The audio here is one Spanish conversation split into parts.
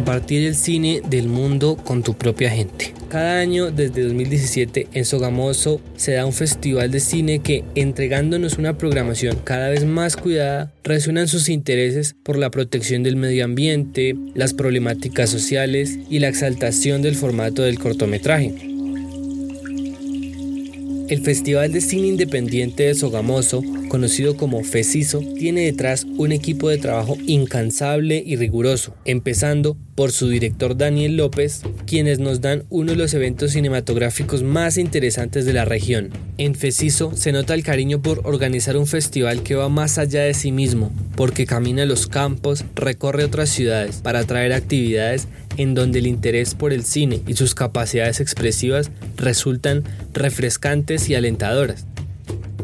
compartir el cine del mundo con tu propia gente. Cada año desde 2017 en Sogamoso se da un festival de cine que, entregándonos una programación cada vez más cuidada, resuenan sus intereses por la protección del medio ambiente, las problemáticas sociales y la exaltación del formato del cortometraje. El Festival de Cine Independiente de Sogamoso, conocido como FECISO, tiene detrás un equipo de trabajo incansable y riguroso, empezando por su director Daniel López, quienes nos dan uno de los eventos cinematográficos más interesantes de la región. En FECISO se nota el cariño por organizar un festival que va más allá de sí mismo, porque camina los campos, recorre otras ciudades para traer actividades en donde el interés por el cine y sus capacidades expresivas resultan refrescantes y alentadoras.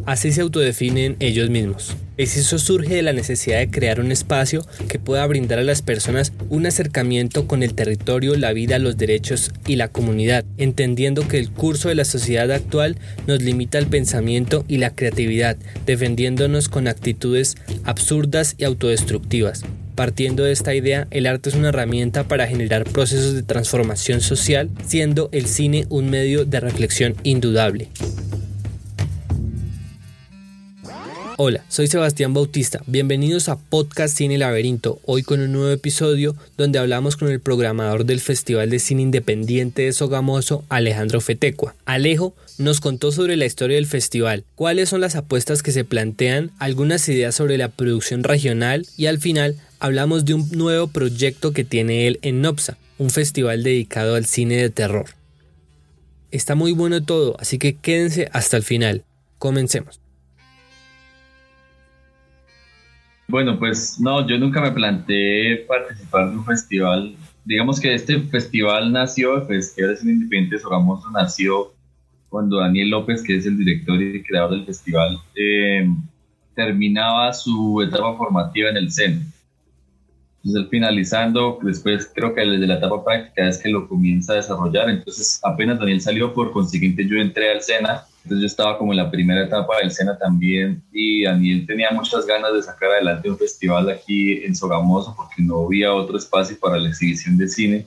Así se autodefinen ellos mismos. Eso surge de la necesidad de crear un espacio que pueda brindar a las personas un acercamiento con el territorio, la vida, los derechos y la comunidad, entendiendo que el curso de la sociedad actual nos limita el pensamiento y la creatividad, defendiéndonos con actitudes absurdas y autodestructivas. Partiendo de esta idea, el arte es una herramienta para generar procesos de transformación social, siendo el cine un medio de reflexión indudable. Hola, soy Sebastián Bautista. Bienvenidos a Podcast Cine Laberinto, hoy con un nuevo episodio donde hablamos con el programador del Festival de Cine Independiente de Sogamoso, Alejandro Fetecua. Alejo nos contó sobre la historia del festival, cuáles son las apuestas que se plantean, algunas ideas sobre la producción regional y al final hablamos de un nuevo proyecto que tiene él en Nopsa, un festival dedicado al cine de terror. Está muy bueno todo, así que quédense hasta el final. Comencemos. Bueno, pues no, yo nunca me planteé participar de un festival. Digamos que este festival nació, el Festival de Cine Independiente Sogamoso nació cuando Daniel López, que es el director y creador del festival, eh, terminaba su etapa formativa en el CEN. Entonces, finalizando, después creo que desde la etapa práctica es que lo comienza a desarrollar. Entonces, apenas Daniel salió, por consiguiente, yo entré al SENA. Entonces, yo estaba como en la primera etapa del SENA también. Y Daniel tenía muchas ganas de sacar adelante un festival aquí en Sogamoso porque no había otro espacio para la exhibición de cine.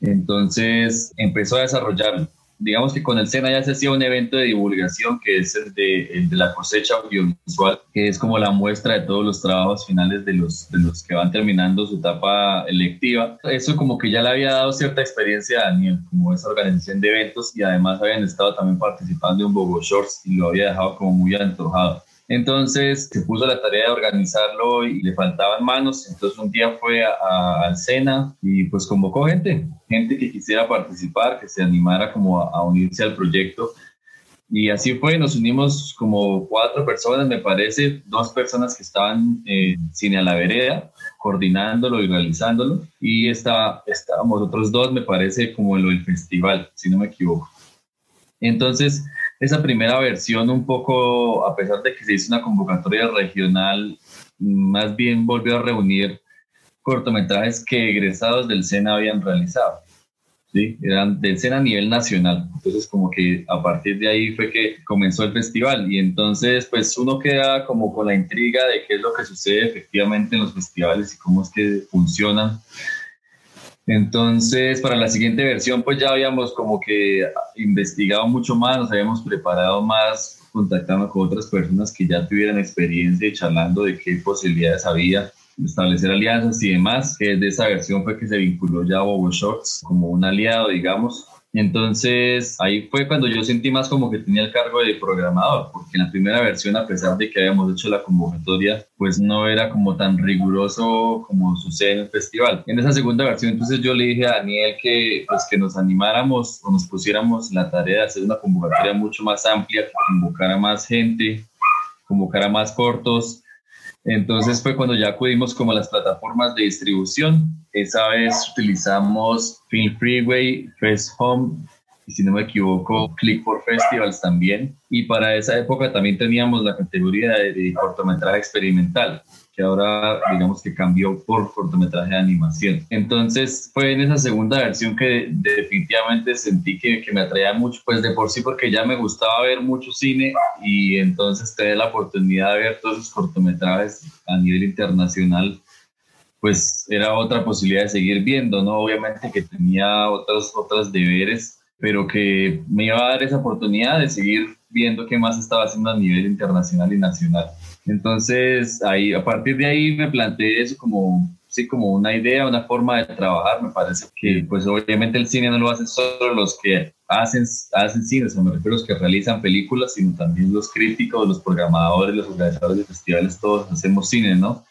Entonces, empezó a desarrollarlo digamos que con el SENA ya se hacía un evento de divulgación que es el de, la cosecha audiovisual, que es como la muestra de todos los trabajos finales de los, de los que van terminando su etapa electiva. Eso como que ya le había dado cierta experiencia a Daniel, como esa organización de eventos y además habían estado también participando en Bogo Shorts y lo había dejado como muy antojado. Entonces se puso la tarea de organizarlo y le faltaban manos. Entonces un día fue al SENA y pues convocó gente, gente que quisiera participar, que se animara como a, unirse al proyecto. Y así fue, nos unimos como cuatro personas, me parece, dos personas que estaban en Cine a la Vereda, coordinándolo y realizándolo, y está, estábamos otros dos, me parece, como lo del festival, si no me equivoco. Entonces, esa primera versión un poco, a pesar de que se hizo una convocatoria regional, más bien volvió a reunir cortometrajes que egresados del SENA habían realizado. ¿sí? Eran del SENA a nivel nacional. Entonces como que a partir de ahí fue que comenzó el festival y entonces pues uno queda como con la intriga de qué es lo que sucede efectivamente en los festivales y cómo es que funcionan entonces, para la siguiente versión, pues ya habíamos como que investigado mucho más, nos habíamos preparado más, contactando con otras personas que ya tuvieran experiencia y charlando de qué posibilidades había establecer alianzas y demás. Que de esa versión fue que se vinculó ya Bobo Shorts como un aliado, digamos, entonces ahí fue cuando yo sentí más como que tenía el cargo de programador, porque en la primera versión, a pesar de que habíamos hecho la convocatoria, pues no era como tan riguroso como sucede en el festival. En esa segunda versión, entonces yo le dije a Daniel que, pues, que nos animáramos o nos pusiéramos la tarea de hacer una convocatoria mucho más amplia, que convocara más gente, convocara más cortos, entonces fue cuando ya acudimos como a las plataformas de distribución. Esa vez utilizamos Film Freeway, Fest Home y si no me equivoco, Click for Festivals también. Y para esa época también teníamos la categoría de cortometraje experimental que ahora digamos que cambió por cortometraje de animación. Entonces fue en esa segunda versión que definitivamente sentí que, que, me atraía mucho, pues de por sí porque ya me gustaba ver mucho cine y entonces tener la oportunidad de ver todos esos cortometrajes a nivel internacional pues era otra posibilidad de seguir viendo, ¿no? Obviamente que tenía otros, otros deberes, pero que me iba a dar esa oportunidad de seguir viendo qué más estaba haciendo a nivel internacional y nacional. Entonces, ahí, a partir de ahí me planteé eso como, sí, como una idea, una forma de trabajar. Me parece que, pues obviamente el cine no lo hacen solo los que hacen, hacen cine, o sea, me refiero a los que realizan películas, sino también los críticos, los programadores, los organizadores de festivales, todos hacemos cine, ¿no?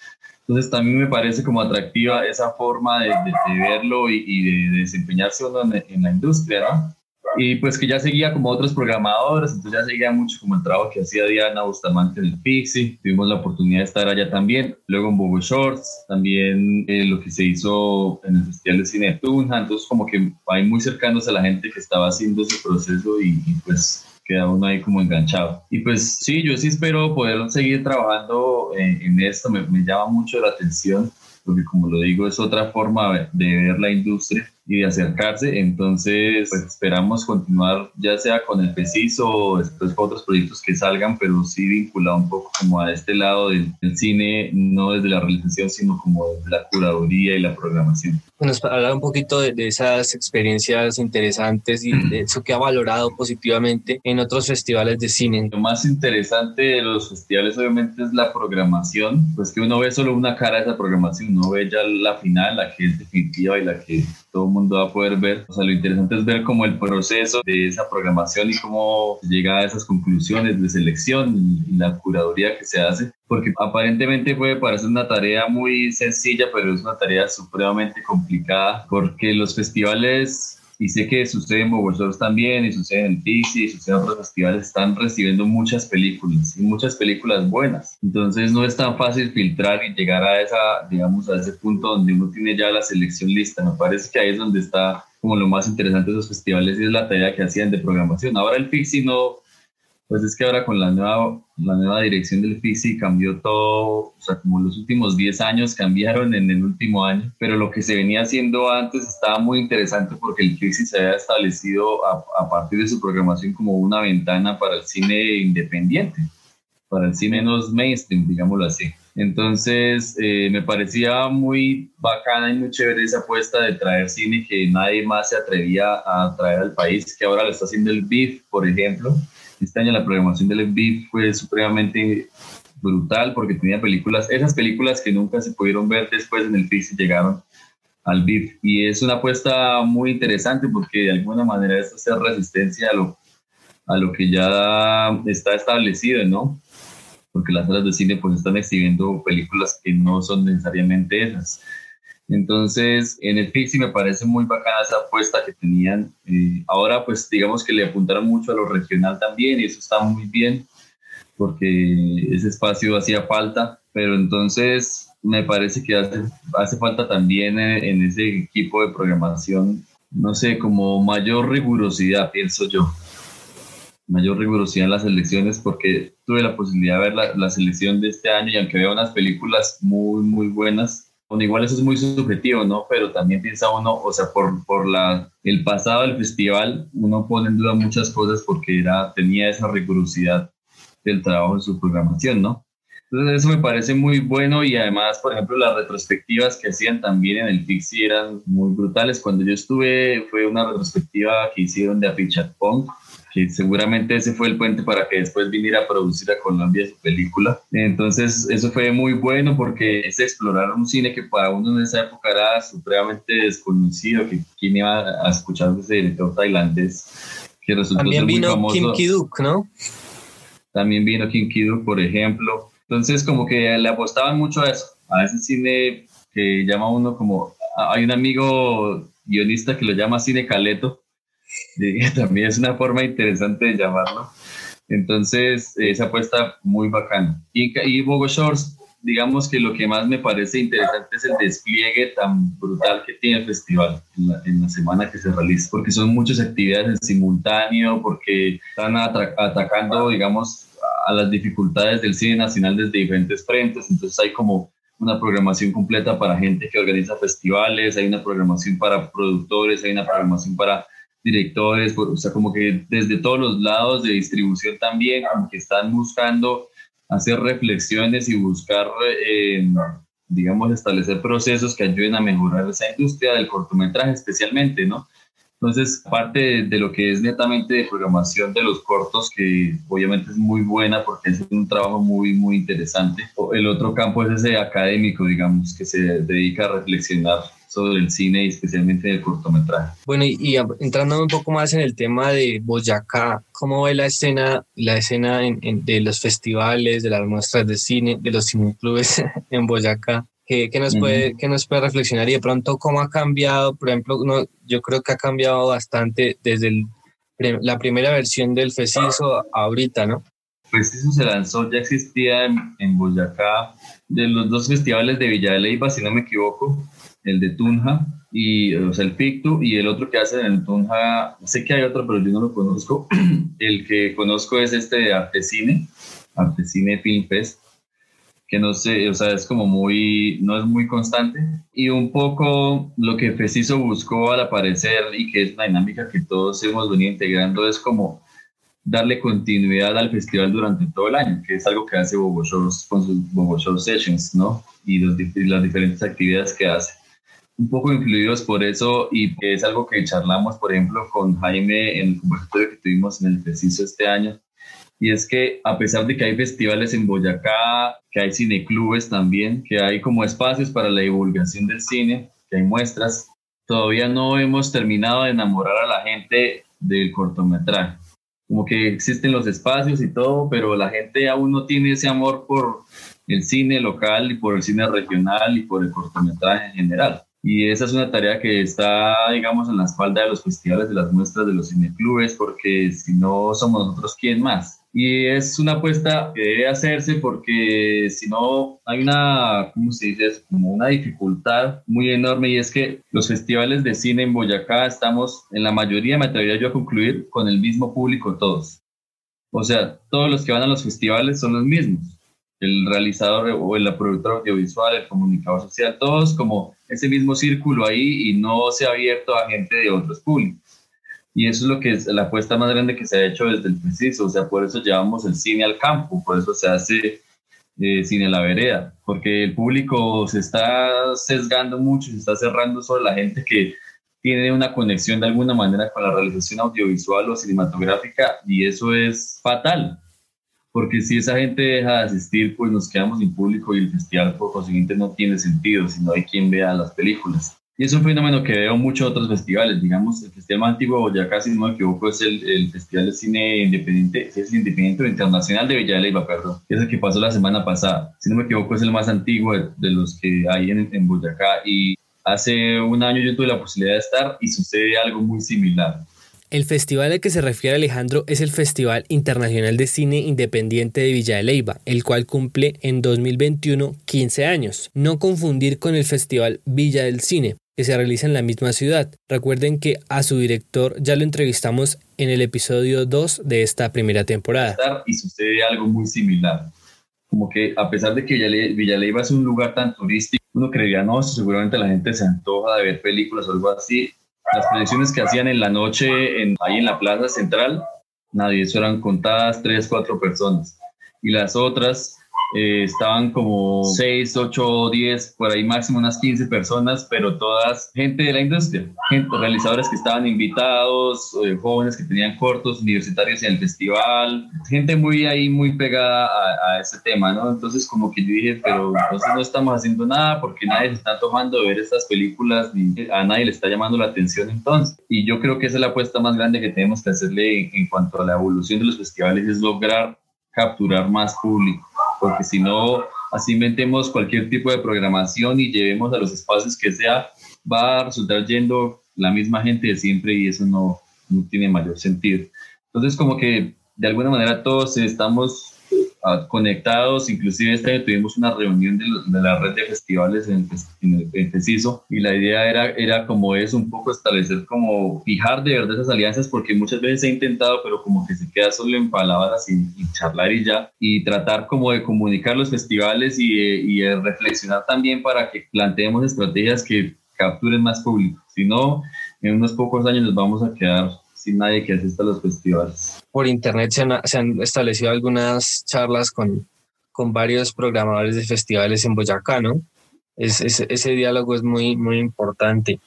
Entonces también me parece como atractiva esa forma de, verlo y, de, desempeñarse uno en, en la industria, ¿no? Y pues que ya seguía como otros programadores, entonces ya seguía mucho como el trabajo que hacía Diana Bustamante en el Pixie, tuvimos la oportunidad de estar allá también, luego en Bobo Shorts, también eh, lo que se hizo en el Festival de Cine de Tunja, entonces como que hay muy cercanos a la gente que estaba haciendo ese proceso y, pues queda uno ahí como enganchado. Y pues sí, yo sí espero poder seguir trabajando en, en esto, me, me llama mucho la atención porque como lo digo, es otra forma de ver la industria y de acercarse. Entonces, pues esperamos continuar ya sea con el preciso o después con otros proyectos que salgan, pero sí vinculado un poco como a este lado del, cine, no desde la realización, sino como desde la curaduría y la programación. Nos hablar un poquito de, esas experiencias interesantes y de eso que ha valorado positivamente en otros festivales de cine. Lo más interesante de los festivales obviamente es la programación, pues que uno ve solo una cara de esa programación, uno ve ya la final, la que es definitiva y la que todo el mundo va a poder ver. O sea, lo interesante es ver cómo el proceso de esa programación y cómo llega a esas conclusiones de selección y, la curaduría que se hace, porque aparentemente puede parecer una tarea muy sencilla, pero es una tarea supremamente complicada, porque los festivales y sé que sucede en Bogotá también, y sucede en Pixie, y sucede en otros festivales, están recibiendo muchas películas, y muchas películas buenas. Entonces no es tan fácil filtrar y llegar a esa, digamos, a ese punto donde uno tiene ya la selección lista. Me parece que ahí es donde está como lo más interesante de esos festivales y es la tarea que hacían de programación. Ahora el Pixie no, pues es que ahora con la nueva, la nueva dirección del FISI cambió todo, o sea, como los últimos 10 años cambiaron en el último año, pero lo que se venía haciendo antes estaba muy interesante porque el FISI se había establecido a, a partir de su programación como una ventana para el cine independiente, para el cine no mainstream, digámoslo así. Entonces, eh, me parecía muy bacana y muy chévere esa apuesta de traer cine que nadie más se atrevía a traer al país, que ahora lo está haciendo el BIF, por ejemplo, este año la programación del BIF fue supremamente brutal porque tenía películas, esas películas que nunca se pudieron ver después en el FIX llegaron al BIF. Y es una apuesta muy interesante porque de alguna manera es hacer resistencia a lo, a lo que ya está establecido, ¿no? Porque las salas de cine pues están exhibiendo películas que no son necesariamente esas. Entonces, en el Pixie me parece muy bacana esa apuesta que tenían. Eh, ahora, pues digamos que le apuntaron mucho a lo regional también y eso está muy bien porque ese espacio hacía falta, pero entonces me parece que hace, hace falta también en, en ese equipo de programación, no sé, como mayor rigurosidad, pienso yo mayor rigurosidad en las elecciones porque tuve la posibilidad de ver la, la, selección de este año y aunque veo unas películas muy, muy buenas, bueno, igual eso es muy subjetivo, ¿no? Pero también piensa uno, o sea, por, por la, el pasado del festival, uno pone en duda muchas cosas porque era, tenía esa rigurosidad del trabajo en su programación, ¿no? Entonces eso me parece muy bueno y además, por ejemplo, las retrospectivas que hacían también en el Pixie eran muy brutales. Cuando yo estuve fue una retrospectiva que hicieron de Apichat Punk, que seguramente ese fue el puente para que después viniera a producir a Colombia su película. Entonces, eso fue muy bueno porque es explorar un cine que para uno en esa época era supremamente desconocido, que quién iba a escuchar ese director tailandés que resultó También ser muy vino Kim Ki-duk, ¿no? También vino Kim Ki-duk, por ejemplo. Entonces, como que le apostaban mucho a eso, a ese cine que llama uno como... Hay un amigo guionista que lo llama cine caleto, también es una forma interesante de llamarlo. Entonces, esa apuesta muy bacana. Y, y Bogo Shores, digamos que lo que más me parece interesante es el despliegue tan brutal que tiene el festival en la, semana que se realiza, porque son muchas actividades en simultáneo, porque están atacando, digamos, a las dificultades del cine nacional desde diferentes frentes, entonces hay como una programación completa para gente que organiza festivales, hay una programación para productores, hay una programación para directores, o sea, como que desde todos los lados de distribución también, como que están buscando hacer reflexiones y buscar, eh, digamos, establecer procesos que ayuden a mejorar esa industria del cortometraje especialmente, ¿no? Entonces, parte de, lo que es netamente de programación de los cortos, que obviamente es muy buena porque es un trabajo muy, muy interesante. El otro campo es ese académico, digamos, que se dedica a reflexionar sobre el cine y especialmente el cortometraje. Bueno, y, entrando un poco más en el tema de Boyacá, ¿cómo ve la escena, la escena de los festivales, de las muestras de cine, de los cineclubes en Boyacá? ¿Qué, nos puede, nos puede reflexionar y de pronto cómo ha cambiado? Por ejemplo, no, yo creo que ha cambiado bastante desde la primera versión del FECISO ahorita, ¿no? FECISO se lanzó, ya existía en, Boyacá, de los dos festivales de Villa de Leyva, si no me equivoco, el de Tunja, y, o sea, el Pictu, y el otro que hacen en Tunja, sé que hay otro, pero yo no lo conozco. el que conozco es este de Artesine, Artesine Film Fest que no sé, o sea, es como muy, no es muy constante. Y un poco lo que Feciso buscó al aparecer y que es una dinámica que todos hemos venido integrando es como darle continuidad al festival durante todo el año, que es algo que hace Bobo Shows con sus Bobo Show Sessions, ¿no? Y, los, las diferentes actividades que hace. Un poco influidos por eso y es algo que charlamos, por ejemplo, con Jaime en el conversatorio que tuvimos en el Feciso este año, y es que a pesar de que hay festivales en Boyacá, que hay cineclubes también, que hay como espacios para la divulgación del cine, que hay muestras, todavía no hemos terminado de enamorar a la gente del cortometraje. Como que existen los espacios y todo, pero la gente aún no tiene ese amor por el cine local y por el cine regional y por el cortometraje en general. Y esa es una tarea que está, digamos, en la espalda de los festivales, de las muestras, de los cineclubes, porque si no somos nosotros, ¿quién más? Y es una apuesta que debe hacerse porque si no hay una, ¿cómo se dice? Como una dificultad muy enorme y es que los festivales de cine en Boyacá estamos, en la mayoría, me atrevería yo a concluir, con el mismo público todos. O sea, todos los que van a los festivales son los mismos. El realizador o el productor audiovisual, el comunicador social, todos como ese mismo círculo ahí y no se ha abierto a gente de otros públicos. Y eso es lo que es la apuesta más grande que se ha hecho desde el preciso, o sea, por eso llevamos el cine al campo, por eso se hace eh, cine a la vereda, porque el público se está sesgando mucho, se está cerrando sobre la gente que tiene una conexión de alguna manera con la realización audiovisual o cinematográfica y eso es fatal, porque si esa gente deja de asistir, pues nos quedamos sin público y el festival por consiguiente no tiene sentido si no hay quien vea las películas. Y es un fenómeno que veo mucho en otros festivales. Digamos, el festival más antiguo, ya casi no me equivoco, es el, Festival de Cine Independiente, es independiente o internacional de Villa de Leyva, perdón. Es el que pasó la semana pasada. Si no me equivoco, es el más antiguo de, los que hay en, en Boyacá. Y hace un año yo tuve la posibilidad de estar y sucede algo muy similar. El festival al que se refiere Alejandro es el Festival Internacional de Cine Independiente de Villa de Leyva, el cual cumple en 2021 15 años. No confundir con el Festival Villa del Cine, que se realiza en la misma ciudad. Recuerden que a su director ya lo entrevistamos en el episodio 2 de esta primera temporada. Y sucede algo muy similar. Como que a pesar de que Villaleiva es un lugar tan turístico, uno creería, no, seguramente la gente se antoja de ver películas o algo así. Las proyecciones que hacían en la noche en, ahí en la plaza central, nadie, eso eran contadas tres, cuatro personas. Y las otras eh, estaban como 6, 8, 10, por ahí máximo unas 15 personas, pero todas gente de la industria, gente, realizadores que estaban invitados, eh, jóvenes que tenían cortos, universitarios en el festival, gente muy ahí, muy pegada a, a, ese tema, ¿no? Entonces como que yo dije, pero entonces no estamos haciendo nada porque nadie se está tomando de ver estas películas, ni a nadie le está llamando la atención entonces. Y yo creo que esa es la apuesta más grande que tenemos que hacerle en, en cuanto a la evolución de los festivales, es lograr capturar más público porque si no, así metemos cualquier tipo de programación y llevemos a los espacios que sea, va a resultar yendo la misma gente de siempre y eso no, no tiene mayor sentido. Entonces, como que de alguna manera todos estamos conectados, inclusive este tuvimos una reunión de, la red de festivales en, en, el Preciso y la idea era, era como es un poco establecer como fijar de verdad esas alianzas porque muchas veces se ha intentado pero como que se queda solo en palabras y, charlar y ya y tratar como de comunicar los festivales y, y reflexionar también para que planteemos estrategias que capturen más público, si no en unos pocos años nos vamos a quedar sin nadie que asista a los festivales. Por internet se han, se han establecido algunas charlas con, con varios programadores de festivales en Boyacá, ¿no? ese diálogo es muy, muy importante.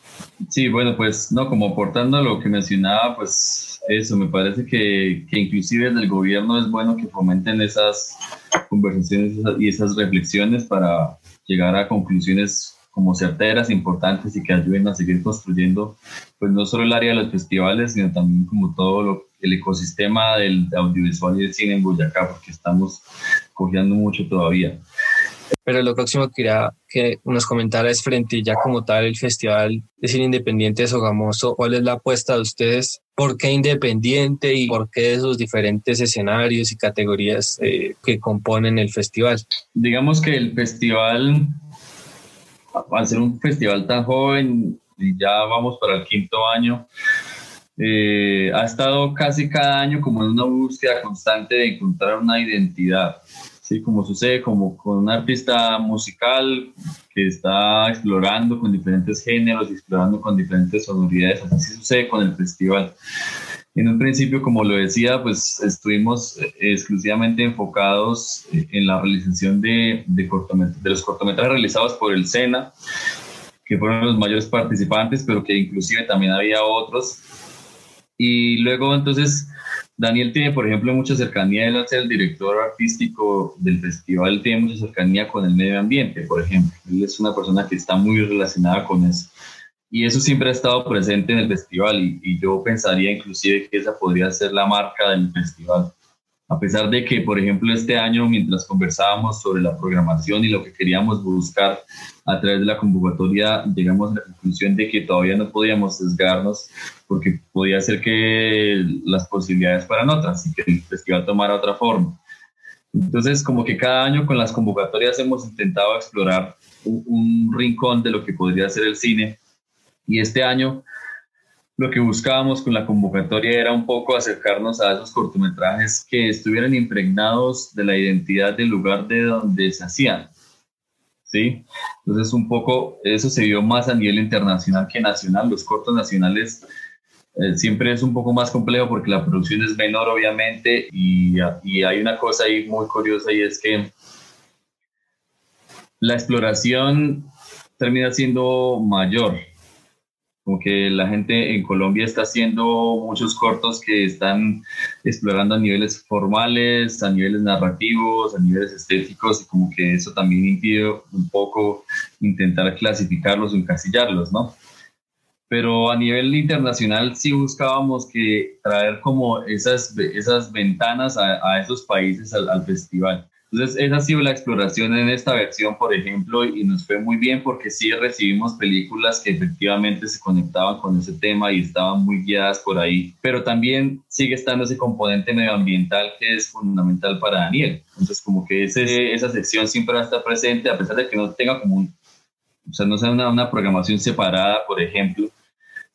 Sí, bueno, pues no, como aportando lo que mencionaba, pues eso, me parece que, que inclusive desde el gobierno es bueno que fomenten esas conversaciones y esas reflexiones para llegar a conclusiones como certeras, importantes y que ayuden a seguir construyendo, pues no solo el área de los festivales, sino también como todo lo, el ecosistema del audiovisual y del cine en Boyacá, porque estamos cogiendo mucho todavía. Pero lo próximo que quería que nos comentaras frente ya como tal el Festival de Cine Independiente de Sogamoso, ¿cuál es la apuesta de ustedes? ¿Por qué independiente y por qué esos diferentes escenarios y categorías eh, que componen el festival? Digamos que el festival, al ser un festival tan joven, y ya vamos para el quinto año, eh, ha estado casi cada año como en una búsqueda constante de encontrar una identidad. ¿sí? Como sucede como con un artista musical que está explorando con diferentes géneros, explorando con diferentes sonoridades, así sucede con el festival. En un principio, como lo decía, pues estuvimos eh, exclusivamente enfocados eh, en la realización de, de, de los cortometrajes realizados por el SENA, que fueron los mayores participantes, pero que inclusive también había otros. Y luego entonces Daniel tiene, por ejemplo, mucha cercanía, él ser el director artístico del festival, tiene mucha cercanía con el medio ambiente, por ejemplo. Él es una persona que está muy relacionada con eso. Y eso siempre ha estado presente en el festival y, y yo pensaría inclusive que esa podría ser la marca del festival. A pesar de que, por ejemplo, este año, mientras conversábamos sobre la programación y lo que queríamos buscar a través de la convocatoria, llegamos a la conclusión de que todavía no podíamos sesgarnos porque podía ser que las posibilidades fueran otras y que el festival tomara otra forma. Entonces, como que cada año con las convocatorias hemos intentado explorar un, rincón de lo que podría ser el cine. Y este año lo que buscábamos con la convocatoria era un poco acercarnos a esos cortometrajes que estuvieran impregnados de la identidad del lugar de donde se hacían. ¿Sí? Entonces, un poco eso se vio más a nivel internacional que nacional. Los cortos nacionales eh, siempre es un poco más complejo porque la producción es menor, obviamente, y, y hay una cosa ahí muy curiosa y es que la exploración termina siendo mayor. Como que la gente en Colombia está haciendo muchos cortos que están explorando a niveles formales, a niveles narrativos, a niveles estéticos, y como que eso también impide un poco intentar clasificarlos o encasillarlos, ¿no? pero a nivel internacional sí buscábamos que traer como esas, esas ventanas a, a esos países al, al, festival. Entonces, esa ha sido la exploración en esta versión, por ejemplo, y nos fue muy bien porque sí recibimos películas que efectivamente se conectaban con ese tema y estaban muy guiadas por ahí, pero también sigue estando ese componente medioambiental que es fundamental para Daniel. Entonces, como que ese, esa sección siempre va a estar presente, a pesar de que no tenga como un, o sea, no sea una, una programación separada, por ejemplo,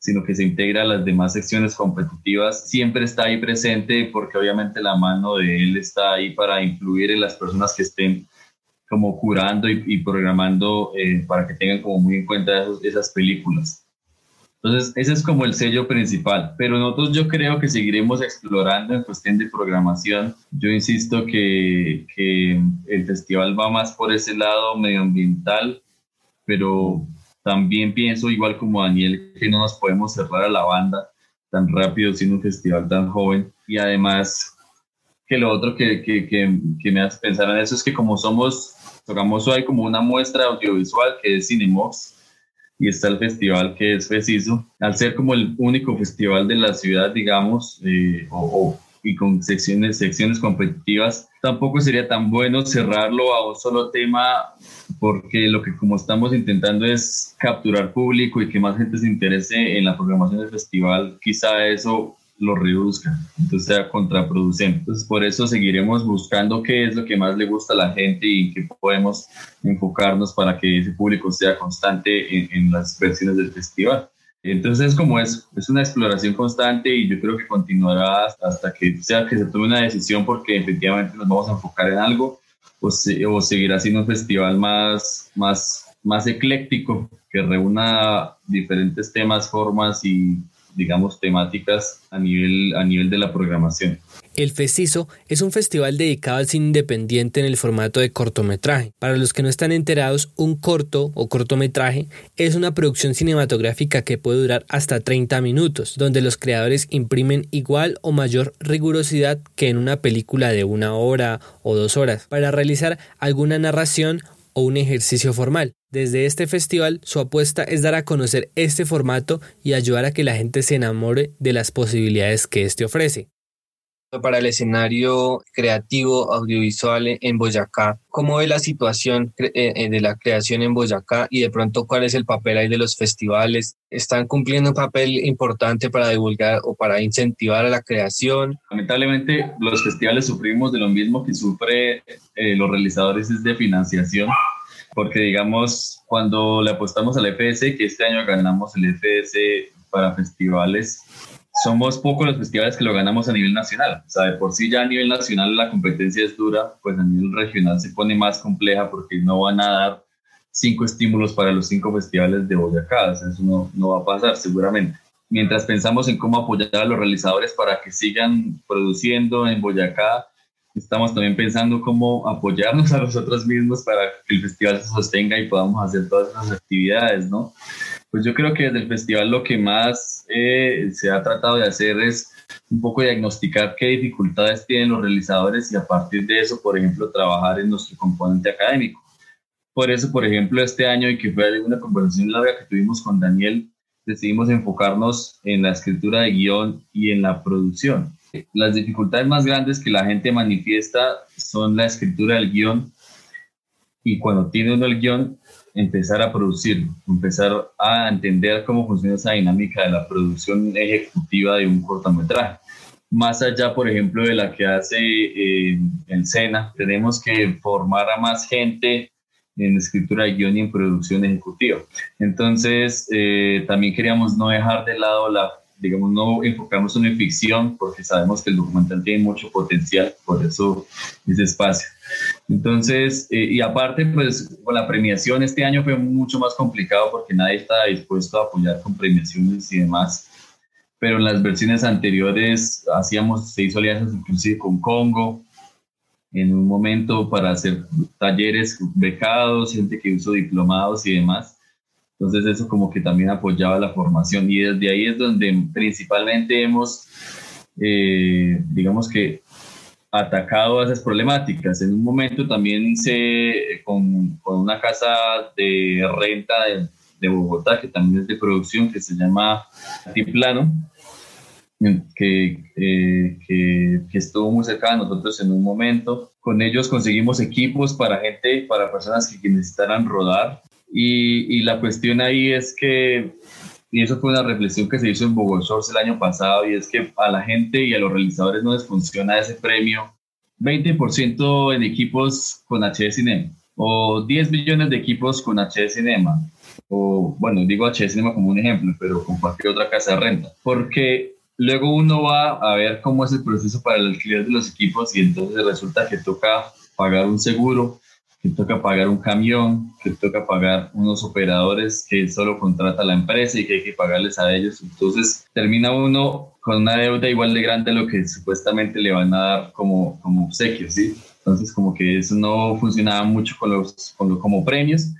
sino que se integra a las demás secciones competitivas, siempre está ahí presente porque obviamente la mano de él está ahí para influir en las personas que estén como curando y, programando eh, para que tengan como muy en cuenta esas películas. Entonces, ese es como el sello principal, pero nosotros yo creo que seguiremos explorando en cuestión de programación. Yo insisto que, que el festival va más por ese lado medioambiental, pero también pienso, igual como Daniel, que no nos podemos cerrar a la banda tan rápido siendo un festival tan joven. Y además, que lo otro que, que, que, me hace pensar en eso es que como somos, tocamos hay como una muestra audiovisual que es Cinemox y está el festival que es FECISO. Al ser como el único festival de la ciudad, digamos, eh, y con secciones, secciones competitivas, tampoco sería tan bueno cerrarlo a un solo tema porque lo que como estamos intentando es capturar público y que más gente se interese en la programación del festival, quizá eso lo reduzca, entonces sea contraproducente. Entonces por eso seguiremos buscando qué es lo que más le gusta a la gente y qué podemos enfocarnos para que ese público sea constante en, en las versiones del festival. Entonces, como es, es una exploración constante y yo creo que continuará hasta que sea que se tome una decisión porque efectivamente nos vamos a enfocar en algo o, o seguirá siendo un festival más, más, más ecléctico que reúna diferentes temas, formas y digamos temáticas a nivel, a nivel de la programación. El FECISO es un festival dedicado al cine independiente en el formato de cortometraje. Para los que no están enterados, un corto o cortometraje es una producción cinematográfica que puede durar hasta 30 minutos, donde los creadores imprimen igual o mayor rigurosidad que en una película de una hora o dos horas, para realizar alguna narración o un ejercicio formal. Desde este festival, su apuesta es dar a conocer este formato y ayudar a que la gente se enamore de las posibilidades que este ofrece para el escenario creativo audiovisual en Boyacá. ¿Cómo ve la situación eh, eh, de la creación en Boyacá y de pronto cuál es el papel ahí de los festivales? ¿Están cumpliendo un papel importante para divulgar o para incentivar a la creación? Lamentablemente los festivales sufrimos de lo mismo que sufre eh, los realizadores es de financiación porque digamos cuando le apostamos al FS, que este año ganamos el FS para festivales, somos pocos los festivales que lo ganamos a nivel nacional. O sea, de por sí ya a nivel nacional la competencia es dura, pues a nivel regional se pone más compleja porque no van a dar cinco estímulos para los cinco festivales de Boyacá. O sea, eso no, no va a pasar seguramente. Mientras pensamos en cómo apoyar a los realizadores para que sigan produciendo en Boyacá, estamos también pensando cómo apoyarnos a nosotros mismos para que el festival se sostenga y podamos hacer todas esas actividades, ¿no? Pues yo creo que desde el festival lo que más eh, se ha tratado de hacer es un poco diagnosticar qué dificultades tienen los realizadores y a partir de eso, por ejemplo, trabajar en nuestro componente académico. Por eso, por ejemplo, este año y que fue una conversación larga que tuvimos con Daniel, decidimos enfocarnos en la escritura de guion y en la producción. Las dificultades más grandes que la gente manifiesta son la escritura del guion y cuando tiene uno el guion, empezar a producir, empezar a entender cómo funciona esa dinámica de la producción ejecutiva de un cortometraje. Más allá, por ejemplo, de la que hace eh, en Sena, tenemos que formar a más gente en escritura de guion y en producción ejecutiva. Entonces, eh, también queríamos no dejar de lado la digamos, no enfocamos en ficción porque sabemos que el documental tiene mucho potencial, por eso ese espacio. Entonces, eh, y aparte, pues con la premiación este año fue mucho más complicado porque nadie estaba dispuesto a apoyar con premiaciones y demás. Pero en las versiones anteriores hacíamos, se hizo alianzas inclusive con Congo, en un momento para hacer talleres becados, gente que hizo diplomados y demás. Entonces eso como que también apoyaba la formación y desde ahí es donde principalmente hemos, eh, digamos que, atacado esas problemáticas. En un momento también hice con, con una casa de renta de, de, Bogotá, que también es de producción, que se llama Tiplano, que, eh, que, que, estuvo muy cerca de nosotros en un momento. Con ellos conseguimos equipos para gente, para personas que necesitaran rodar. Y, y, la cuestión ahí es que, y eso fue una reflexión que se hizo en Bogotá el año pasado, y es que a la gente y a los realizadores no les funciona ese premio 20% en equipos con HD Cinema, o 10 millones de equipos con HD Cinema, o bueno, digo HD Cinema como un ejemplo, pero con cualquier otra casa de renta, porque luego uno va a ver cómo es el proceso para el alquiler de los equipos y entonces resulta que toca pagar un seguro, que toca pagar un camión, que toca pagar unos operadores que solo contrata la empresa y que hay que pagarles a ellos. Entonces termina uno con una deuda igual de grande a lo que supuestamente le van a dar como, como obsequios, ¿sí? Entonces como que eso no funcionaba mucho con los, con como premios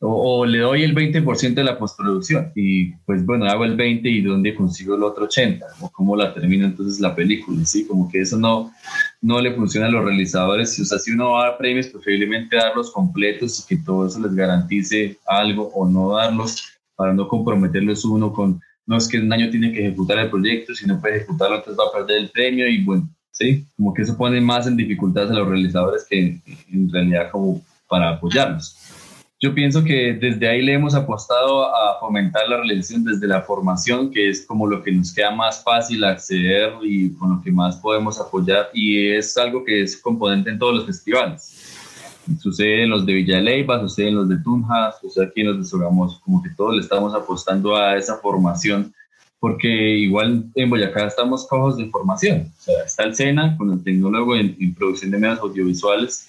o, le doy el 20% de la postproducción y pues bueno, hago el 20 y dónde consigo el otro 80 o cómo la termino entonces la película, ¿sí? Como que eso no, no le funciona a los realizadores. O sea, si uno va a premios, preferiblemente darlos completos y que todo eso les garantice algo o no darlos para no comprometerlos uno con, no es que un año tiene que ejecutar el proyecto, si no puede ejecutarlo, entonces va a perder el premio y bueno, ¿sí? Como que eso pone más en dificultades a los realizadores que en realidad como para apoyarlos. Yo pienso que desde ahí le hemos apostado a fomentar la realización desde la formación, que es como lo que nos queda más fácil acceder y con lo que más podemos apoyar y es algo que es componente en todos los festivales. Sucede en los de Villa Leyva, sucede en los de Tunja, sucede aquí en los de Sogamoso, como que todos le estamos apostando a esa formación porque igual en Boyacá estamos cojos de formación. O sea, está el SENA con el tecnólogo en, en producción de medios audiovisuales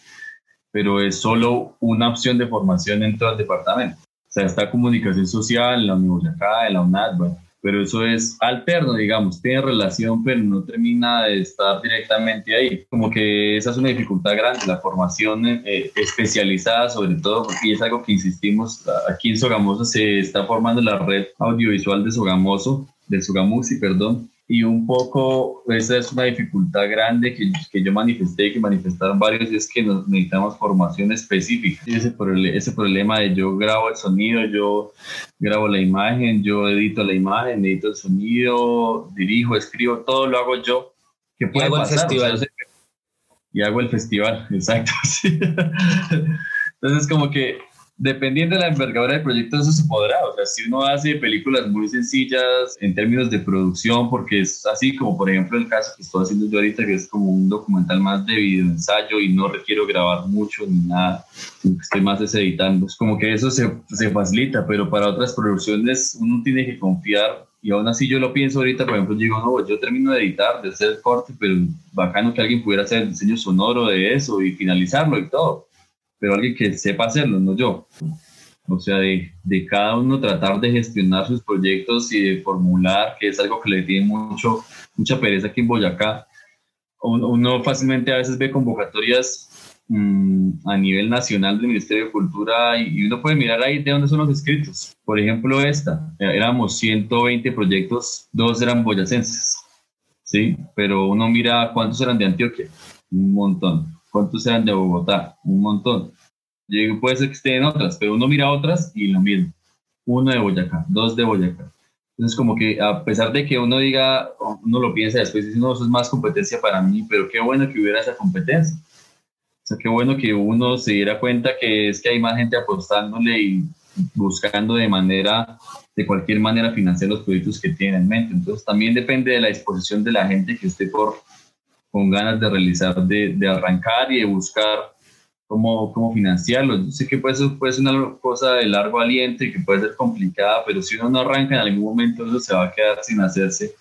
pero es solo una opción de formación en todo el departamento. O sea, está comunicación social, la Universidad, la UNAD, bueno, pero eso es alterno, digamos, tiene relación, pero no termina de estar directamente ahí. Como que esa es una dificultad grande, la formación eh, especializada sobre todo, porque es algo que insistimos, aquí en Sogamoso se está formando la red audiovisual de Sogamoso, de Sogamusi, perdón, y un poco esa es una dificultad grande que, que yo manifesté y que manifestaron varios y es que necesitamos formación específica. Ese, ese problema de yo grabo el sonido, yo grabo la imagen, yo edito la imagen, edito el sonido, dirijo, escribo, todo lo hago yo. ¿Qué puede y hago pasar? el festival. y hago el festival, exacto. Entonces como que dependiendo de la envergadura del proyecto, eso se podrá. O sea, si uno hace películas muy sencillas en términos de producción, porque es así como, por ejemplo, el caso que estoy haciendo yo ahorita, que es como un documental más de video ensayo y no requiero grabar mucho ni nada, estoy más editando. Es como que eso se, se facilita, pero para otras producciones uno tiene que confiar y aún así yo lo pienso ahorita, por ejemplo, digo, no, yo termino de editar, de hacer corte, pero bacano que alguien pudiera hacer el diseño sonoro de eso y finalizarlo y todo pero alguien que sepa hacerlo, no yo. O sea, de, de, cada uno tratar de gestionar sus proyectos y de formular, que es algo que le tiene mucho, mucha pereza aquí en Boyacá. Uno, fácilmente a veces ve convocatorias mm, a nivel nacional del Ministerio de Cultura y, uno puede mirar ahí de dónde son los escritos. Por ejemplo, esta, éramos 120 proyectos, dos eran boyacenses, ¿sí? Pero uno mira cuántos eran de Antioquia, un montón ¿Cuántos eran de Bogotá? Un montón. Yo puede ser que estén otras, pero uno mira otras y lo mismo. Uno de Boyacá, dos de Boyacá. Entonces, como que a pesar de que uno diga, uno lo piensa después, dice, no, eso es más competencia para mí, pero qué bueno que hubiera esa competencia. O sea, qué bueno que uno se diera cuenta que es que hay más gente apostándole y buscando de manera, de cualquier manera financiar los proyectos que tienen en mente. Entonces, también depende de la disposición de la gente que esté por con ganas de realizar, de, de arrancar y de buscar cómo, cómo financiarlo. Yo sé que puede ser, puede ser una cosa de largo aliento y que puede ser complicada, pero si uno no arranca en algún momento eso se va a quedar sin hacerse.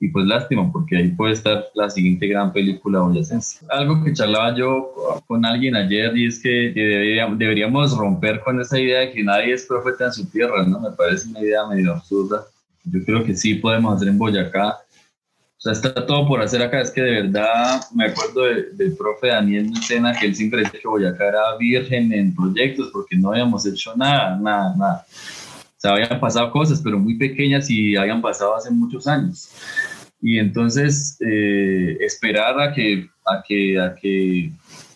Y pues lástima, porque ahí puede estar la siguiente gran película boyacense. Algo que charlaba yo con alguien ayer y es que deberíamos, romper con esa idea de que nadie es profeta en su tierra, ¿no? Me parece una idea medio absurda. Yo creo que sí podemos hacer en Boyacá sea, está todo por hacer acá. Es que de verdad me acuerdo del profe Daniel Lucena que él siempre decía que Boyacá era virgen en proyectos porque no habíamos hecho nada, nada, nada. O sea, habían pasado cosas, pero muy pequeñas y habían pasado hace muchos años. Y entonces, eh, esperar a que, a que, a que,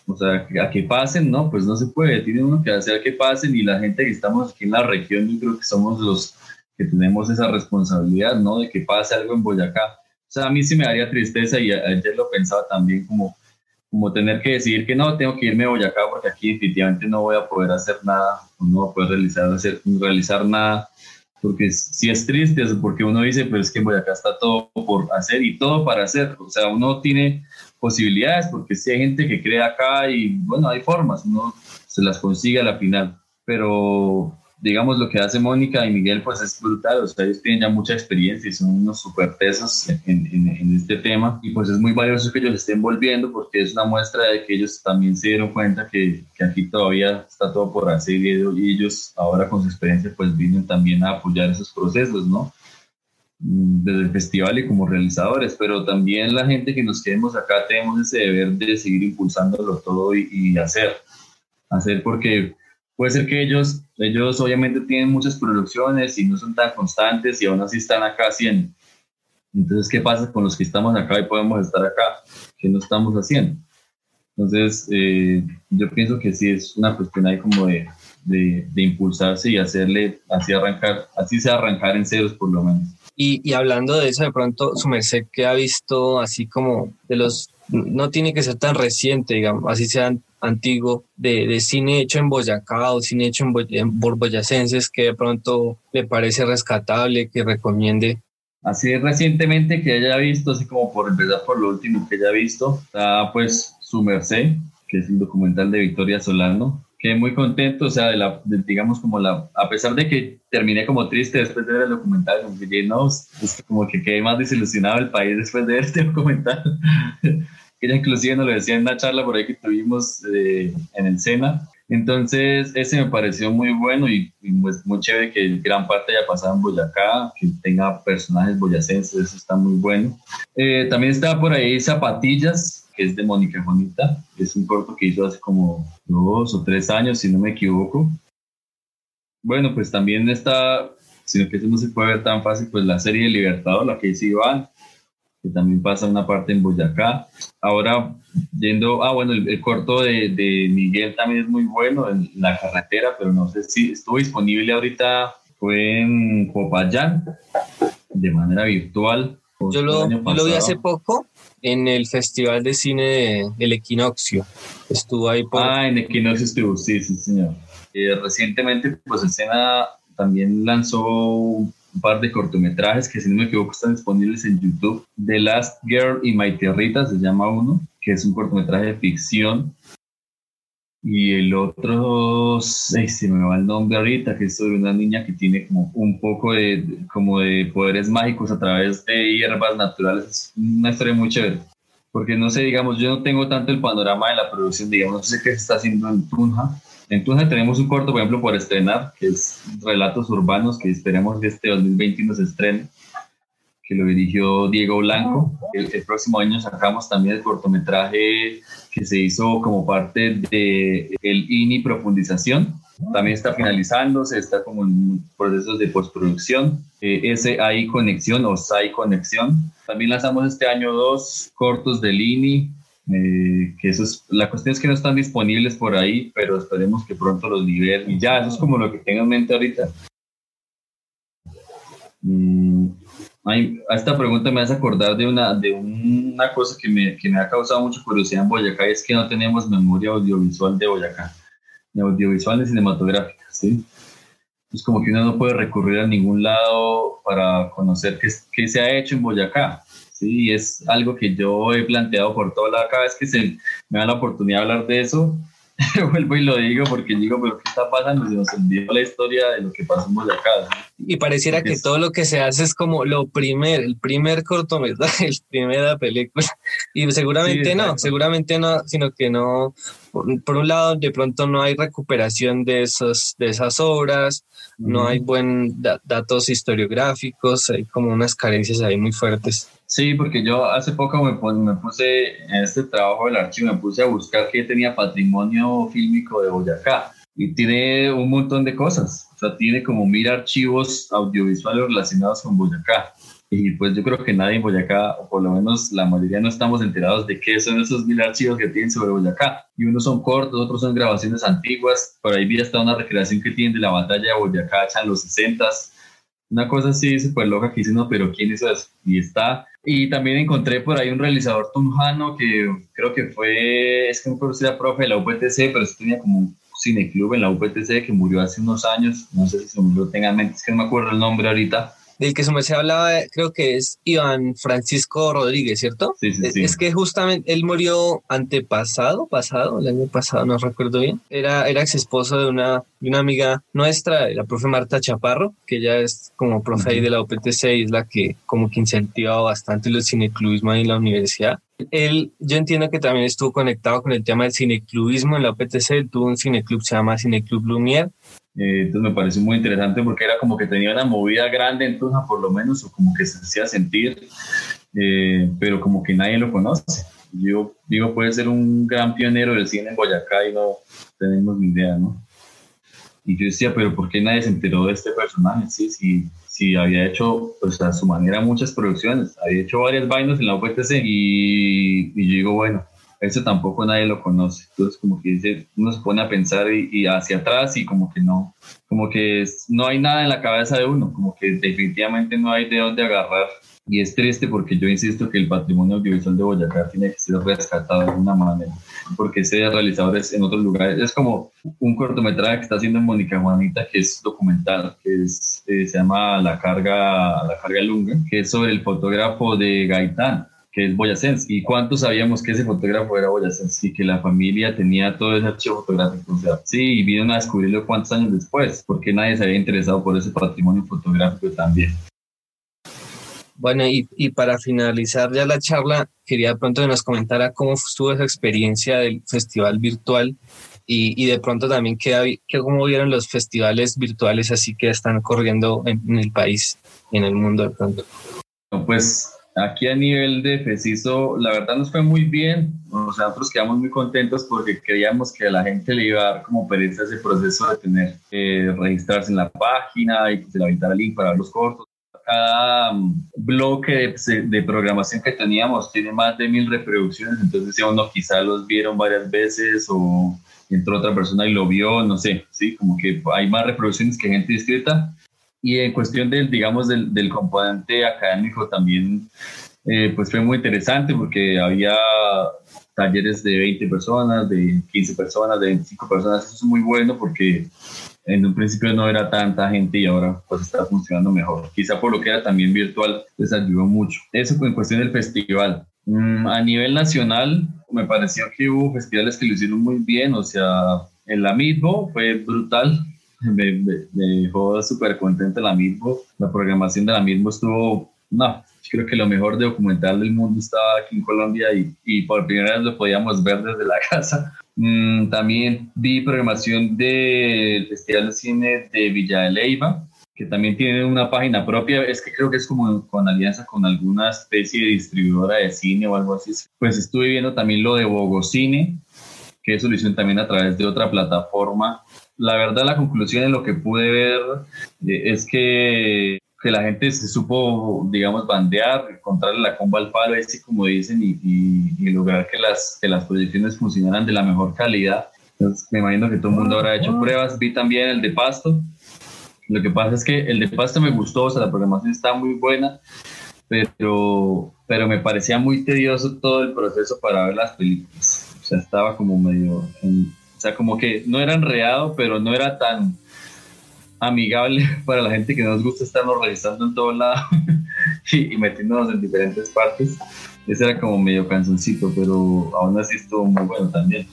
o sea, a que pasen, ¿no? Pues no se puede. Tiene uno que hacer que pasen y la gente que estamos aquí en la región, yo creo que somos los que tenemos esa responsabilidad, ¿no? De que pase algo en Boyacá sea, a mí sí me daría tristeza y ayer lo pensaba también como, como tener que decidir que no, tengo que irme a Boyacá porque aquí definitivamente no voy a poder hacer nada, no voy a poder realizar, hacer, realizar nada. Porque si es triste, es porque uno dice, pues es que en Boyacá está todo por hacer y todo para hacer. O sea, uno tiene posibilidades porque si hay gente que cree acá y bueno, hay formas, uno se las consigue a la final. Pero digamos, lo que hace Mónica y Miguel, pues es brutal, o sea, ellos tienen ya mucha experiencia y son unos súper pesos en, en, este tema, y pues es muy valioso que ellos estén volviendo porque es una muestra de que ellos también se dieron cuenta que, que aquí todavía está todo por hacer y ellos ahora con su experiencia pues vienen también a apoyar esos procesos, ¿no? Mm, desde el festival y como realizadores, pero también la gente que nos quedemos acá tenemos ese deber de seguir impulsándolo todo y, y hacer, hacer porque puede ser que ellos, ellos obviamente tienen muchas producciones y no son tan constantes y aún así están acá haciendo. Entonces, ¿qué pasa con los que estamos acá y podemos estar acá? ¿Qué no estamos haciendo? Entonces, eh, yo pienso que sí es una cuestión ahí como de, de, impulsarse y hacerle, así arrancar, así sea arrancar en ceros por lo menos. Y, y hablando de eso, de pronto, su merced que ha visto así como de los, no tiene que ser tan reciente, digamos, así sean antiguo de, de, cine hecho en Boyacá o cine hecho en, por boyacenses que de pronto le parece rescatable, que recomiende? Así recientemente que haya visto, así como por empezar por lo último que haya visto, está pues Su Merced, que es el documental de Victoria Solano. Quedé muy contento, o sea, de la, digamos como la, a pesar de que terminé como triste después de ver el documental, como que, no, es como que quedé más desilusionado el país después de ver este documental. Ella inclusive nos lo decía en una charla por ahí que tuvimos eh, en el SENA, Entonces, ese me pareció muy bueno y, pues muy chévere que gran parte haya pasado en Boyacá, que tenga personajes boyacenses, eso está muy bueno. Eh, también está por ahí Zapatillas, que es de Mónica Juanita, es un corto que hizo hace como dos o tres años, si no me equivoco. Bueno, pues también está, sino que eso no se puede ver tan fácil, pues la serie de Libertador, la que hizo Iván, que también pasa una parte en Boyacá. Ahora, yendo, ah, bueno, el, corto de, de, Miguel también es muy bueno, en la carretera, pero no sé si estuvo disponible ahorita, fue en Popayán, de manera virtual. Yo lo, lo, vi hace poco en el Festival de Cine El Equinoccio. Estuvo ahí por... Ah, en Equinoccio estuvo, sí, sí, señor. Eh, recientemente, pues Escena también lanzó un par de cortometrajes que si no me equivoco están disponibles en YouTube. The Last Girl y My Tierrita se llama uno, que es un cortometraje de ficción. Y el otro, ay, se me va el nombre ahorita, que es sobre una niña que tiene como un poco de, como de poderes mágicos a través de hierbas naturales. Es una historia muy chévere. Porque no sé, digamos, yo no tengo tanto el panorama de la producción, digamos, no sé qué se está haciendo en Tunja, entonces tenemos un corto, por ejemplo, por estrenar, que es Relatos Urbanos, que esperemos que este 2021 se estrene, que lo dirigió Diego Blanco. El, próximo año sacamos también el cortometraje que se hizo como parte de el INI Profundización. También está finalizándose, está como en procesos de postproducción. Eh, ese hay conexión o SAI conexión. También lanzamos este año dos cortos del INI, eh, que eso es, la cuestión es que no están disponibles por ahí, pero esperemos que pronto los liberen. Y ya, eso es como lo que tengo en mente ahorita. Mm, a esta pregunta me hace acordar de una, de una cosa que me, que me ha causado mucha curiosidad en Boyacá, y es que no tenemos memoria audiovisual de Boyacá, ni audiovisual ni cinematográfica, ¿sí? Es como que uno no puede recurrir a ningún lado para conocer qué, qué se ha hecho en Boyacá. Sí, es algo que yo he planteado por toda la cada vez que se me da la oportunidad de hablar de eso, vuelvo y lo digo porque digo, pero ¿qué está pasando? Se nos olvidó la historia de lo que pasamos de acá. Y pareciera que todo lo que se hace es como lo primer, el primer cortometraje, el primera película. Y seguramente no, seguramente no, sino que no, por, un lado, de pronto no hay recuperación de, esos, de esas obras, no hay buen datos historiográficos, hay como unas carencias ahí muy fuertes. Sí, porque yo hace poco me, me puse en este trabajo del archivo, me puse a buscar qué tenía patrimonio fílmico de Boyacá y tiene un montón de cosas. O sea, tiene como mil archivos audiovisuales relacionados con Boyacá. Y pues yo creo que nadie en Boyacá, o por lo menos la mayoría, no estamos enterados de qué son esos mil archivos que tienen sobre Boyacá. Y unos son cortos, otros son grabaciones antiguas. Por ahí vi hasta una recreación que tienen de la batalla de Boyacá hecha en los 60 Una cosa así súper loca que dice, no, pero ¿quién hizo eso? Y está. Y también encontré por ahí un realizador tunjano que creo que fue, es que no era profe de la UPTC, pero tenía como un cineclub en la UPTC que murió hace unos años, no sé si se lo tengan en mente, es que no me acuerdo el nombre ahorita, del que se hablaba, creo que es Iván Francisco Rodríguez, ¿cierto? Sí, sí, sí. Es, que justamente él murió antepasado, pasado, el año pasado, no recuerdo bien. Era, era ex esposo de una, de una amiga nuestra, la profe Marta Chaparro, que ella es como profe ahí de la UPTC y es la que como que incentiva bastante el cineclubismo ahí en la universidad. Él, yo entiendo que también estuvo conectado con el tema del cineclubismo en la UPTC, él tuvo un cineclub, se llama Cineclub Lumière, eh, entonces me pareció muy interesante porque era como que tenía una movida grande en Tunja por lo menos, o como que se hacía sentir, eh, pero como que nadie lo conoce. Yo digo, puede ser un gran pionero del cine en Boyacá y no tenemos ni idea, ¿no? Y yo decía, pero ¿por qué nadie se enteró de este personaje? Sí, sí, sí había hecho, pues a su manera, muchas producciones, había hecho varias vainas en la UPTC y, y yo digo, bueno, eso tampoco nadie lo conoce. Entonces, como que dice, uno se pone a pensar y, hacia atrás y como que no, como que no hay nada en la cabeza de uno, como que definitivamente no hay de dónde agarrar. Y es triste porque yo insisto que el patrimonio audiovisual de Boyacá tiene que ser rescatado de alguna manera, porque ese realizador es en otros lugares. Es como un cortometraje que está haciendo en Mónica Juanita, que es documental, que es, eh, se llama La Carga, La Carga Lunga, que es sobre el fotógrafo de Gaitán que es Boyacense. ¿Y cuántos sabíamos que ese fotógrafo era Boyacense y que la familia tenía todo ese archivo fotográfico? O sea, sí, y vieron a descubrirlo cuántos años después, porque nadie se había interesado por ese patrimonio fotográfico también. Bueno, y, y, para finalizar ya la charla, quería pronto que nos comentara cómo estuvo esa experiencia del festival virtual Y, de pronto también, ¿qué, qué, ¿cómo vieron los festivales virtuales así que están corriendo en, el país, en el mundo de pronto? Pues aquí a nivel de FECISO, la verdad nos fue muy bien. Nosotros quedamos muy contentos porque creíamos que a la gente le iba a dar como pereza ese proceso de tener que registrarse en la página y que se le aventara el link para ver los cortos cada mm, bloque de, programación que teníamos tiene más de mil reproducciones, entonces si uno quizá los vieron varias veces o entró otra persona y lo vio, no sé, sí, como que hay más reproducciones que gente inscrita. Y en cuestión del, digamos, del, del componente académico también, eh, pues fue muy interesante porque había talleres de 20 personas, de 15 personas, de 25 personas, eso es muy bueno porque en un principio no era tanta gente y ahora pues está funcionando mejor. Quizá por lo que era también virtual les ayudó mucho. Eso en cuestión del festival. Mm, a nivel nacional me pareció que hubo festivales que lo hicieron muy bien, o sea, en la Midbo fue brutal, me, dejó súper contenta la Midbo, la programación de la Midbo estuvo, no, creo que lo mejor de documental del mundo estaba aquí en Colombia y, y por primera vez lo podíamos ver desde la casa. Mm, también vi programación del Festival de Cine de Villa de Leyva, que también tiene una página propia, es que creo que es como con alianza con alguna especie de distribuidora de cine o algo así. Pues estuve viendo también lo de Bogocine, que es solución también a través de otra plataforma. La verdad, la conclusión de lo que pude ver eh, es que que la gente se supo, digamos, bandear, encontrarle la comba al palo, así como dicen, y, y, lograr que las, que las proyecciones funcionaran de la mejor calidad. Entonces, me imagino que todo el mundo habrá hecho pruebas. Vi también el de Pasto. Lo que pasa es que el de Pasto me gustó, o sea, la programación está muy buena, pero, pero me parecía muy tedioso todo el proceso para ver las películas. O sea, estaba como medio, o sea, como que no era enredado, pero no era tan amigable para la gente que nos gusta estarnos revisando en todo lado y, metiéndonos en diferentes partes. Ese era como medio canzoncito, pero aún así estuvo muy bueno también.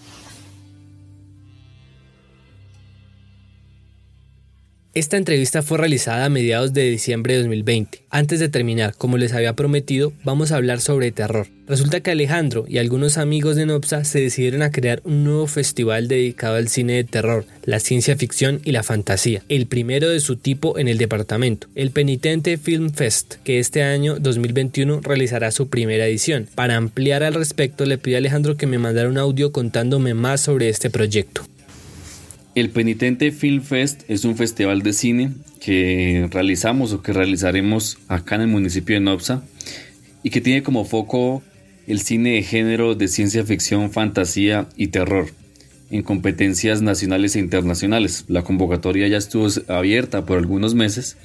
Esta entrevista fue realizada a mediados de diciembre de 2020. Antes de terminar, como les había prometido, vamos a hablar sobre terror. Resulta que Alejandro y algunos amigos de Nopsa se decidieron a crear un nuevo festival dedicado al cine de terror, la ciencia ficción y la fantasía, el primero de su tipo en el departamento, el Penitente Film Fest, que este año 2021 realizará su primera edición. Para ampliar al respecto, le pido a Alejandro que me mandara un audio contándome más sobre este proyecto. El Penitente Film Fest es un festival de cine que realizamos o que realizaremos acá en el municipio de Nopsa y que tiene como foco el cine de género de ciencia ficción, fantasía y terror en competencias nacionales e internacionales. La convocatoria ya estuvo abierta por algunos meses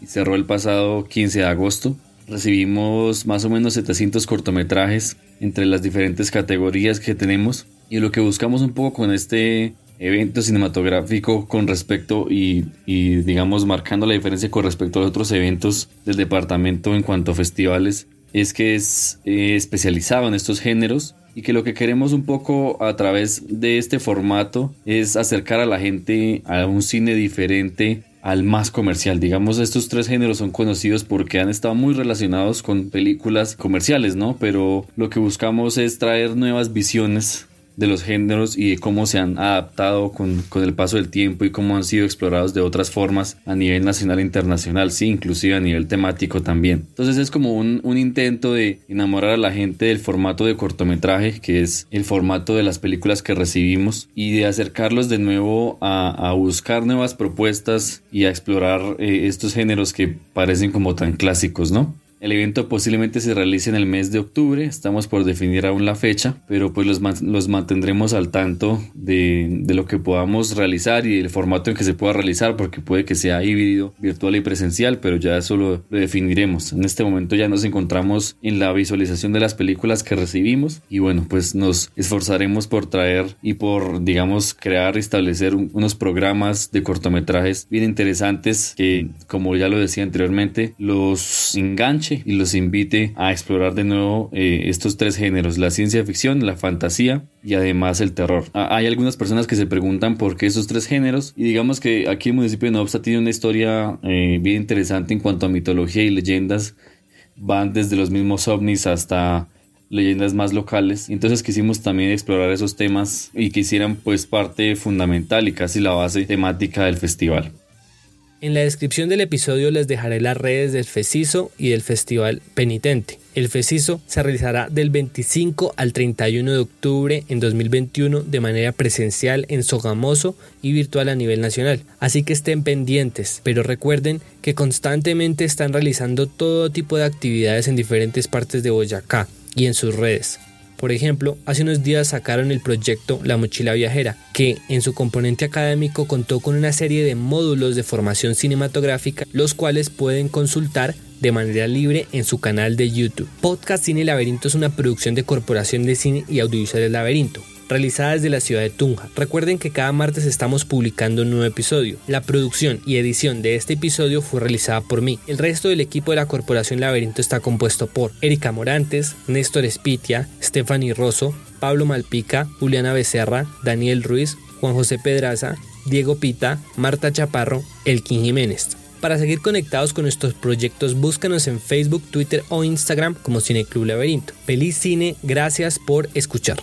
y cerró el pasado 15 de agosto. Recibimos más o menos 700 cortometrajes entre las diferentes categorías que tenemos y lo que buscamos un poco con este evento cinematográfico con respecto y, digamos marcando la diferencia con respecto a otros eventos del departamento en cuanto a festivales es que es eh, especializado en estos géneros y que lo que queremos un poco a través de este formato es acercar a la gente a un cine diferente al más comercial. Digamos, estos tres géneros son conocidos porque han estado muy relacionados con películas comerciales, ¿no? Pero lo que buscamos es traer nuevas visiones de los géneros y de cómo se han adaptado con, con, el paso del tiempo y cómo han sido explorados de otras formas a nivel nacional e internacional, sí, inclusive a nivel temático también. Entonces es como un, un intento de enamorar a la gente del formato de cortometraje, que es el formato de las películas que recibimos, y de acercarlos de nuevo a, a buscar nuevas propuestas y a explorar eh, estos géneros que parecen como tan clásicos, ¿no? El evento posiblemente se realice en el mes de octubre, estamos por definir aún la fecha, pero pues los, los mantendremos al tanto de, de, lo que podamos realizar y el formato en que se pueda realizar, porque puede que sea híbrido, virtual y presencial, pero ya eso lo, definiremos. En este momento ya nos encontramos en la visualización de las películas que recibimos y bueno, pues nos esforzaremos por traer y por, digamos, crear y establecer unos programas de cortometrajes bien interesantes que, como ya lo decía anteriormente, los enganchen y los invite a explorar de nuevo eh, estos tres géneros, la ciencia ficción, la fantasía y además el terror. Ah, hay algunas personas que se preguntan por qué esos tres géneros y digamos que aquí el municipio de Nobsta tiene una historia eh, bien interesante en cuanto a mitología y leyendas. Van desde los mismos ovnis hasta leyendas más locales. Entonces quisimos también explorar esos temas y que hicieran pues parte fundamental y casi la base temática del festival. En la descripción del episodio les dejaré las redes del FECISO y del Festival Penitente. El FECISO se realizará del 25 al 31 de octubre en 2021 de manera presencial en Sogamoso y virtual a nivel nacional. Así que estén pendientes, pero recuerden que constantemente están realizando todo tipo de actividades en diferentes partes de Boyacá y en sus redes. Por ejemplo, hace unos días sacaron el proyecto La Mochila Viajera, que en su componente académico contó con una serie de módulos de formación cinematográfica, los cuales pueden consultar de manera libre en su canal de YouTube. Podcast Cine Laberinto es una producción de Corporación de Cine y Audiovisuales Laberinto realizada desde la ciudad de Tunja. Recuerden que cada martes estamos publicando un nuevo episodio. La producción y edición de este episodio fue realizada por mí. El resto del equipo de la Corporación Laberinto está compuesto por Erika Morantes, Néstor Espitia, Stephanie Rosso, Pablo Malpica, Juliana Becerra, Daniel Ruiz, Juan José Pedraza, Diego Pita, Marta Chaparro, Elkin Jiménez. Para seguir conectados con nuestros proyectos, búscanos en Facebook, Twitter o Instagram como Cineclub Laberinto. Feliz cine, gracias por escuchar.